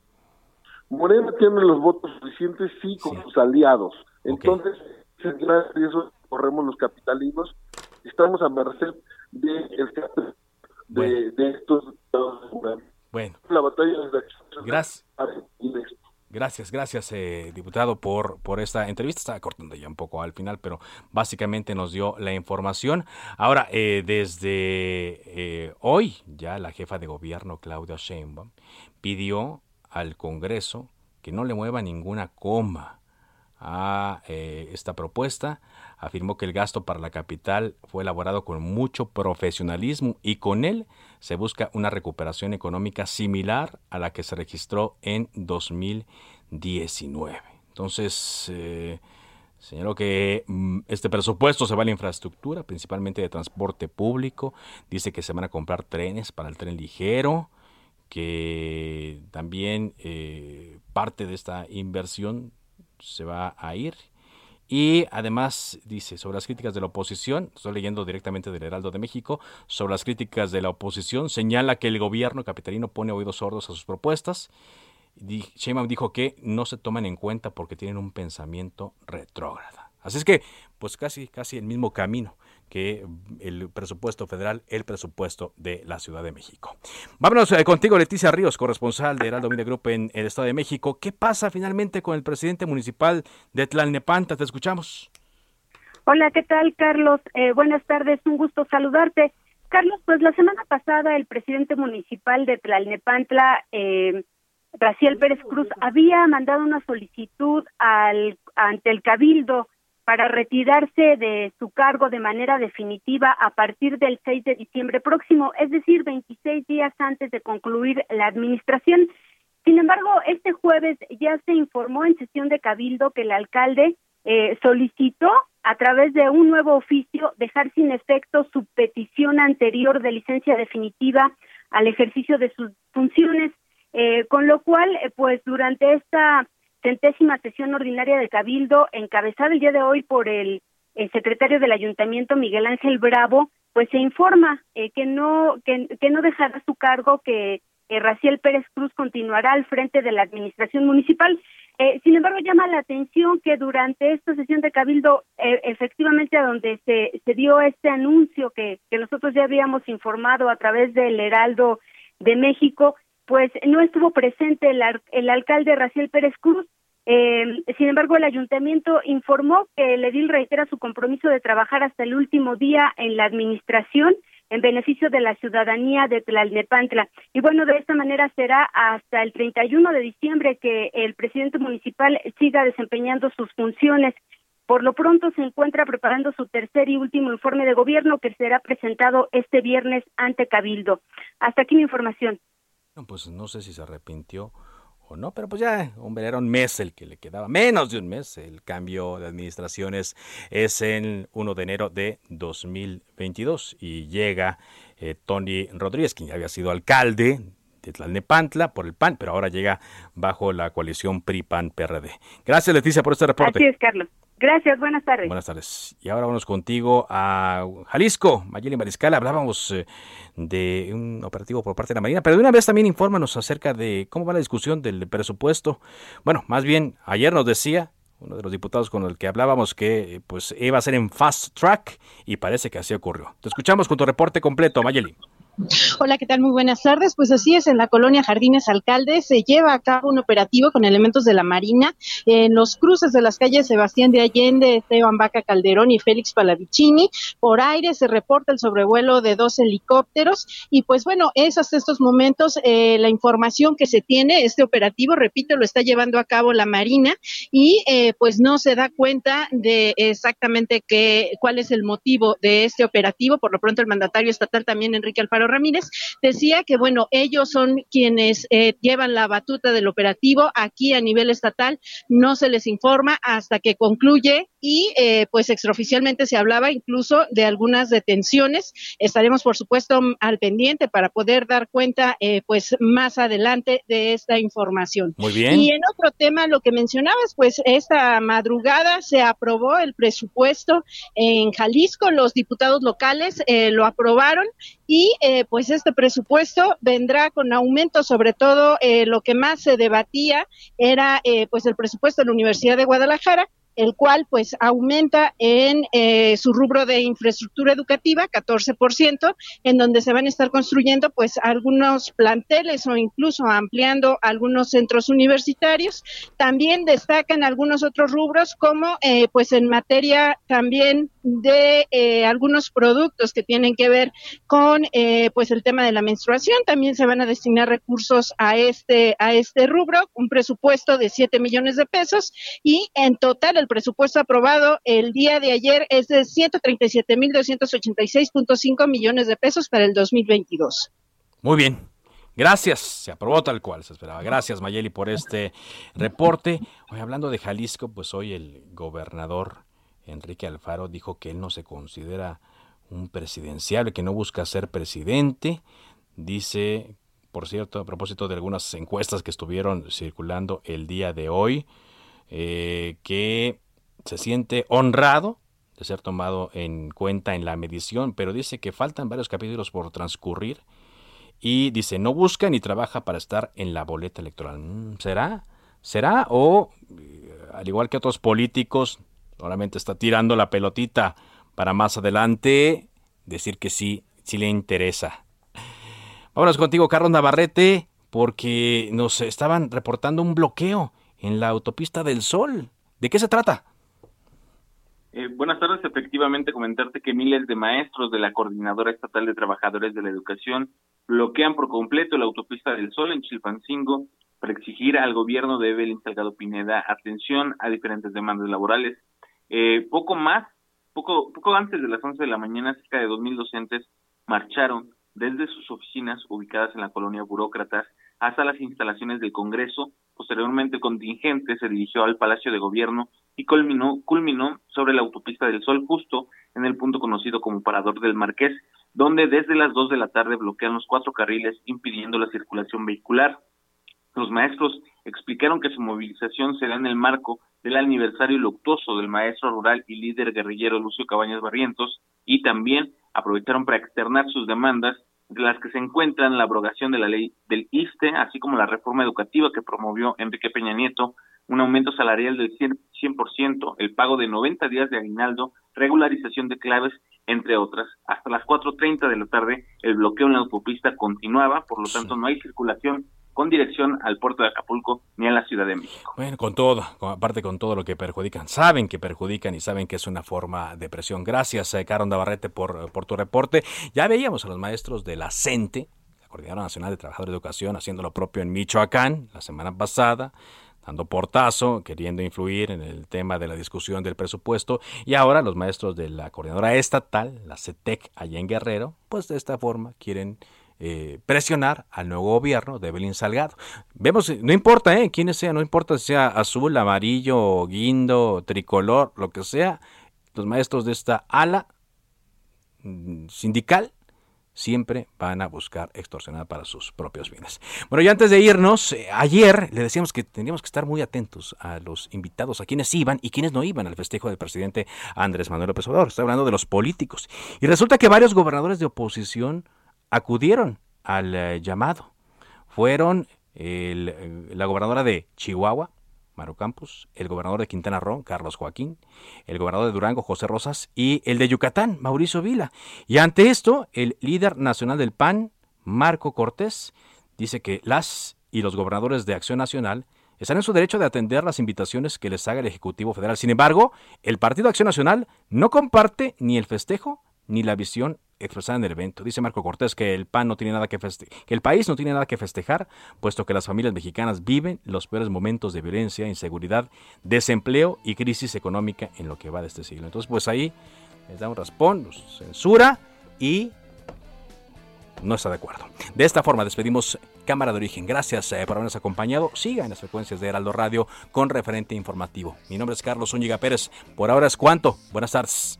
Morena tiene los votos suficientes, sí, con sus aliados. Entonces, es gran riesgo corremos los capitalismos, estamos a merced de, de, de estos bueno. La batalla Gracias. Gracias, gracias, eh, diputado, por, por esta entrevista. Estaba cortando ya un poco al final, pero básicamente nos dio la información. Ahora, eh, desde eh, hoy, ya la jefa de gobierno, Claudia Sheinbaum, pidió al Congreso que no le mueva ninguna coma a esta propuesta afirmó que el gasto para la capital fue elaborado con mucho profesionalismo y con él se busca una recuperación económica similar a la que se registró en 2019. Entonces, eh, señaló que mm, este presupuesto se va a la infraestructura, principalmente de transporte público. Dice que se van a comprar trenes para el tren ligero, que también eh, parte de esta inversión se va a ir y además dice sobre las críticas de la oposición, estoy leyendo directamente del Heraldo de México, sobre las críticas de la oposición, señala que el gobierno capitalino pone oídos sordos a sus propuestas. Sheinbaum dijo que no se toman en cuenta porque tienen un pensamiento retrógrada. Así es que, pues casi, casi el mismo camino que el presupuesto federal, el presupuesto de la Ciudad de México. Vámonos eh, contigo, Leticia Ríos, corresponsal de Heraldo Media Group en el Estado de México. ¿Qué pasa finalmente con el presidente municipal de Tlalnepanta? Te escuchamos. Hola, ¿qué tal, Carlos? Eh, buenas tardes, un gusto saludarte. Carlos, pues la semana pasada el presidente municipal de Tlalnepantla, eh, Raciel Pérez Cruz, había mandado una solicitud al, ante el Cabildo para retirarse de su cargo de manera definitiva a partir del 6 de diciembre próximo, es decir, 26 días antes de concluir la administración. Sin embargo, este jueves ya se informó en sesión de Cabildo que el alcalde eh, solicitó a través de un nuevo oficio dejar sin efecto su petición anterior de licencia definitiva al ejercicio de sus funciones, eh, con lo cual, eh, pues durante esta centésima sesión ordinaria de Cabildo, encabezada el día de hoy por el, secretario del Ayuntamiento, Miguel Ángel Bravo, pues se informa eh, que no que, no dejará su cargo, que Raciel Pérez Cruz continuará al frente de la administración municipal. Eh, sin embargo, llama la atención que durante esta sesión de Cabildo, eh, efectivamente a donde se, se dio este anuncio que, que nosotros ya habíamos informado a través del Heraldo de México, pues no estuvo presente el, el alcalde Raciel Pérez Cruz. Eh, sin embargo, el ayuntamiento informó que el edil reitera su compromiso de trabajar hasta el último día en la administración en beneficio de la ciudadanía de Tlalnepantla. Y bueno, de esta manera será hasta el 31 de diciembre que el presidente municipal siga desempeñando sus funciones. Por lo pronto se encuentra preparando su tercer y último informe de gobierno que será presentado este viernes ante Cabildo. Hasta aquí mi información. Pues no sé si se arrepintió no, pero pues ya, hombre, era un mes el que le quedaba, menos de un mes. El cambio de administraciones es el 1 de enero de 2022 y llega eh, Tony Rodríguez, quien ya había sido alcalde de Tlalnepantla por el PAN, pero ahora llega bajo la coalición PRI-PAN-PRD. Gracias, Leticia, por este reporte. Así es, Carlos. Gracias, buenas tardes. Buenas tardes. Y ahora vamos contigo a Jalisco. Mayeli Mariscal, hablábamos eh, de un operativo por parte de la Marina, pero de una vez también infórmanos acerca de cómo va la discusión del presupuesto. Bueno, más bien, ayer nos decía uno de los diputados con el que hablábamos que pues iba a ser en fast track y parece que así ocurrió. Te escuchamos con tu reporte completo, Mayeli. Hola, ¿qué tal? Muy buenas tardes. Pues así es, en la colonia Jardines Alcalde se lleva a cabo un operativo con elementos de la Marina en los cruces de las calles Sebastián de Allende, Esteban Vaca Calderón y Félix Palavicini. Por aire se reporta el sobrevuelo de dos helicópteros y pues bueno, es hasta estos momentos eh, la información que se tiene. Este operativo, repito, lo está llevando a cabo la Marina y eh, pues no se da cuenta de exactamente qué, cuál es el motivo de este operativo. Por lo pronto el mandatario estatal también, Enrique Alfaro Ramírez, decía que, bueno, ellos son quienes eh, llevan la batuta del operativo. Aquí a nivel estatal no se les informa hasta que concluye y eh, pues extraoficialmente se hablaba incluso de algunas detenciones. Estaremos, por supuesto, al pendiente para poder dar cuenta eh, pues más adelante de esta información. Muy bien. Y en otro tema, lo que mencionabas, pues esta madrugada se aprobó el presupuesto en Jalisco, los diputados locales lo aprobaron y eh, pues este presupuesto vendrá con aumento, sobre todo eh, lo que más se debatía era eh, pues el presupuesto de la Universidad de Guadalajara, el cual pues aumenta en eh, su rubro de infraestructura educativa 14%, en donde se van a estar construyendo pues algunos planteles o incluso ampliando algunos centros universitarios. También destacan algunos otros rubros como eh, pues en materia también de eh, algunos productos que tienen que ver con pues el tema de la menstruación. También se van a destinar recursos a este a este rubro, un presupuesto de 7 millones de pesos y en total el presupuesto aprobado el día de ayer es de 137.286.5 millones de pesos para el 2022. Muy bien. Gracias, se aprobó tal cual se esperaba. Gracias Mayeli por este reporte. Hoy hablando de Jalisco, pues hoy el gobernador Enrique Alfaro dijo que él no se considera un presidencial, que no busca ser presidente. Dice, por cierto, a propósito de algunas encuestas que estuvieron circulando el día de hoy, eh, que se siente honrado de ser tomado en cuenta en la medición, pero dice que faltan varios capítulos por transcurrir y dice no busca ni trabaja para estar en la boleta electoral. Mm, ¿Será? ¿Será? O, eh, al igual que otros políticos, solamente está tirando la pelotita para más adelante decir que sí, sí le interesa. Vámonos contigo, Carlos Navarrete, porque nos estaban reportando un bloqueo en la autopista del Sol. ¿De qué se trata? Eh, buenas tardes. Efectivamente, comentarte que miles de maestros de la Coordinadora Estatal de Trabajadores de la Educación bloquean por completo la autopista del Sol en Chilpancingo para exigir al gobierno de Evelyn Salgado Pineda atención a diferentes demandas laborales. Eh, poco más, poco, poco antes de las 11 de la mañana, cerca de 2.000 docentes marcharon desde sus oficinas ubicadas en la colonia Burócratas hasta las instalaciones del Congreso. Posteriormente, el contingente se dirigió al Palacio de Gobierno y culminó, culminó sobre la autopista del Sol, justo en el punto conocido como Parador del Marqués, donde desde las dos de la tarde bloquean los cuatro carriles impidiendo la circulación vehicular. Los maestros explicaron que su movilización será en el marco del aniversario luctuoso del maestro rural y líder guerrillero Lucio Cabañas Barrientos y también aprovecharon para externar sus demandas entre las que se encuentran la abrogación de la ley del ISTE, así como la reforma educativa que promovió Enrique Peña Nieto, un aumento salarial del 100%, el pago de 90 días de aguinaldo, regularización de claves, entre otras. Hasta las 4.30 de la tarde, el bloqueo en la autopista continuaba, por lo tanto no hay circulación con dirección al puerto de Acapulco ni a la Ciudad de México. Bueno, con todo, aparte con todo lo que perjudican, saben que perjudican y saben que es una forma de presión. Gracias, eh, Caron Navarrete, por, por tu reporte. Ya veíamos a los maestros de la CENTE, la Coordinadora Nacional de Trabajadores de Educación, haciendo lo propio en Michoacán la semana pasada dando portazo, queriendo influir en el tema de la discusión del presupuesto, y ahora los maestros de la coordinadora estatal, la CETEC, allá en Guerrero, pues de esta forma quieren eh, presionar al nuevo gobierno de Belín Salgado. Vemos, no importa eh, quiénes sean, no importa si sea azul, amarillo, guindo, tricolor, lo que sea, los maestros de esta ala mm, sindical siempre van a buscar extorsionar para sus propios bienes. Bueno, y antes de irnos, eh, ayer le decíamos que tendríamos que estar muy atentos a los invitados, a quienes iban y quienes no iban al festejo del presidente Andrés Manuel López Obrador. Estoy hablando de los políticos. Y resulta que varios gobernadores de oposición acudieron al eh, llamado. Fueron eh, la gobernadora de Chihuahua, Maro Campos, el gobernador de Quintana Roo, Carlos Joaquín, el gobernador de Durango, José Rosas, y el de Yucatán, Mauricio Vila. Y ante esto, el líder nacional del PAN, Marco Cortés, dice que las y los gobernadores de Acción Nacional están en su derecho de atender las invitaciones que les haga el Ejecutivo Federal. Sin embargo, el Partido Acción Nacional no comparte ni el festejo ni la visión expresada en el evento. Dice Marco Cortés que el PAN no tiene nada que que el país no tiene nada que festejar, puesto que las familias mexicanas viven los peores momentos de violencia, inseguridad, desempleo y crisis económica en lo que va de este siglo. Entonces, pues ahí les da un raspón, censura y no está de acuerdo. De esta forma despedimos Cámara de Origen. Gracias eh, por habernos acompañado. Siga en las frecuencias de Heraldo Radio con referente informativo. Mi nombre es Carlos Úñiga Pérez. Por ahora es cuanto. Buenas tardes.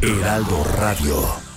Heraldo Radio.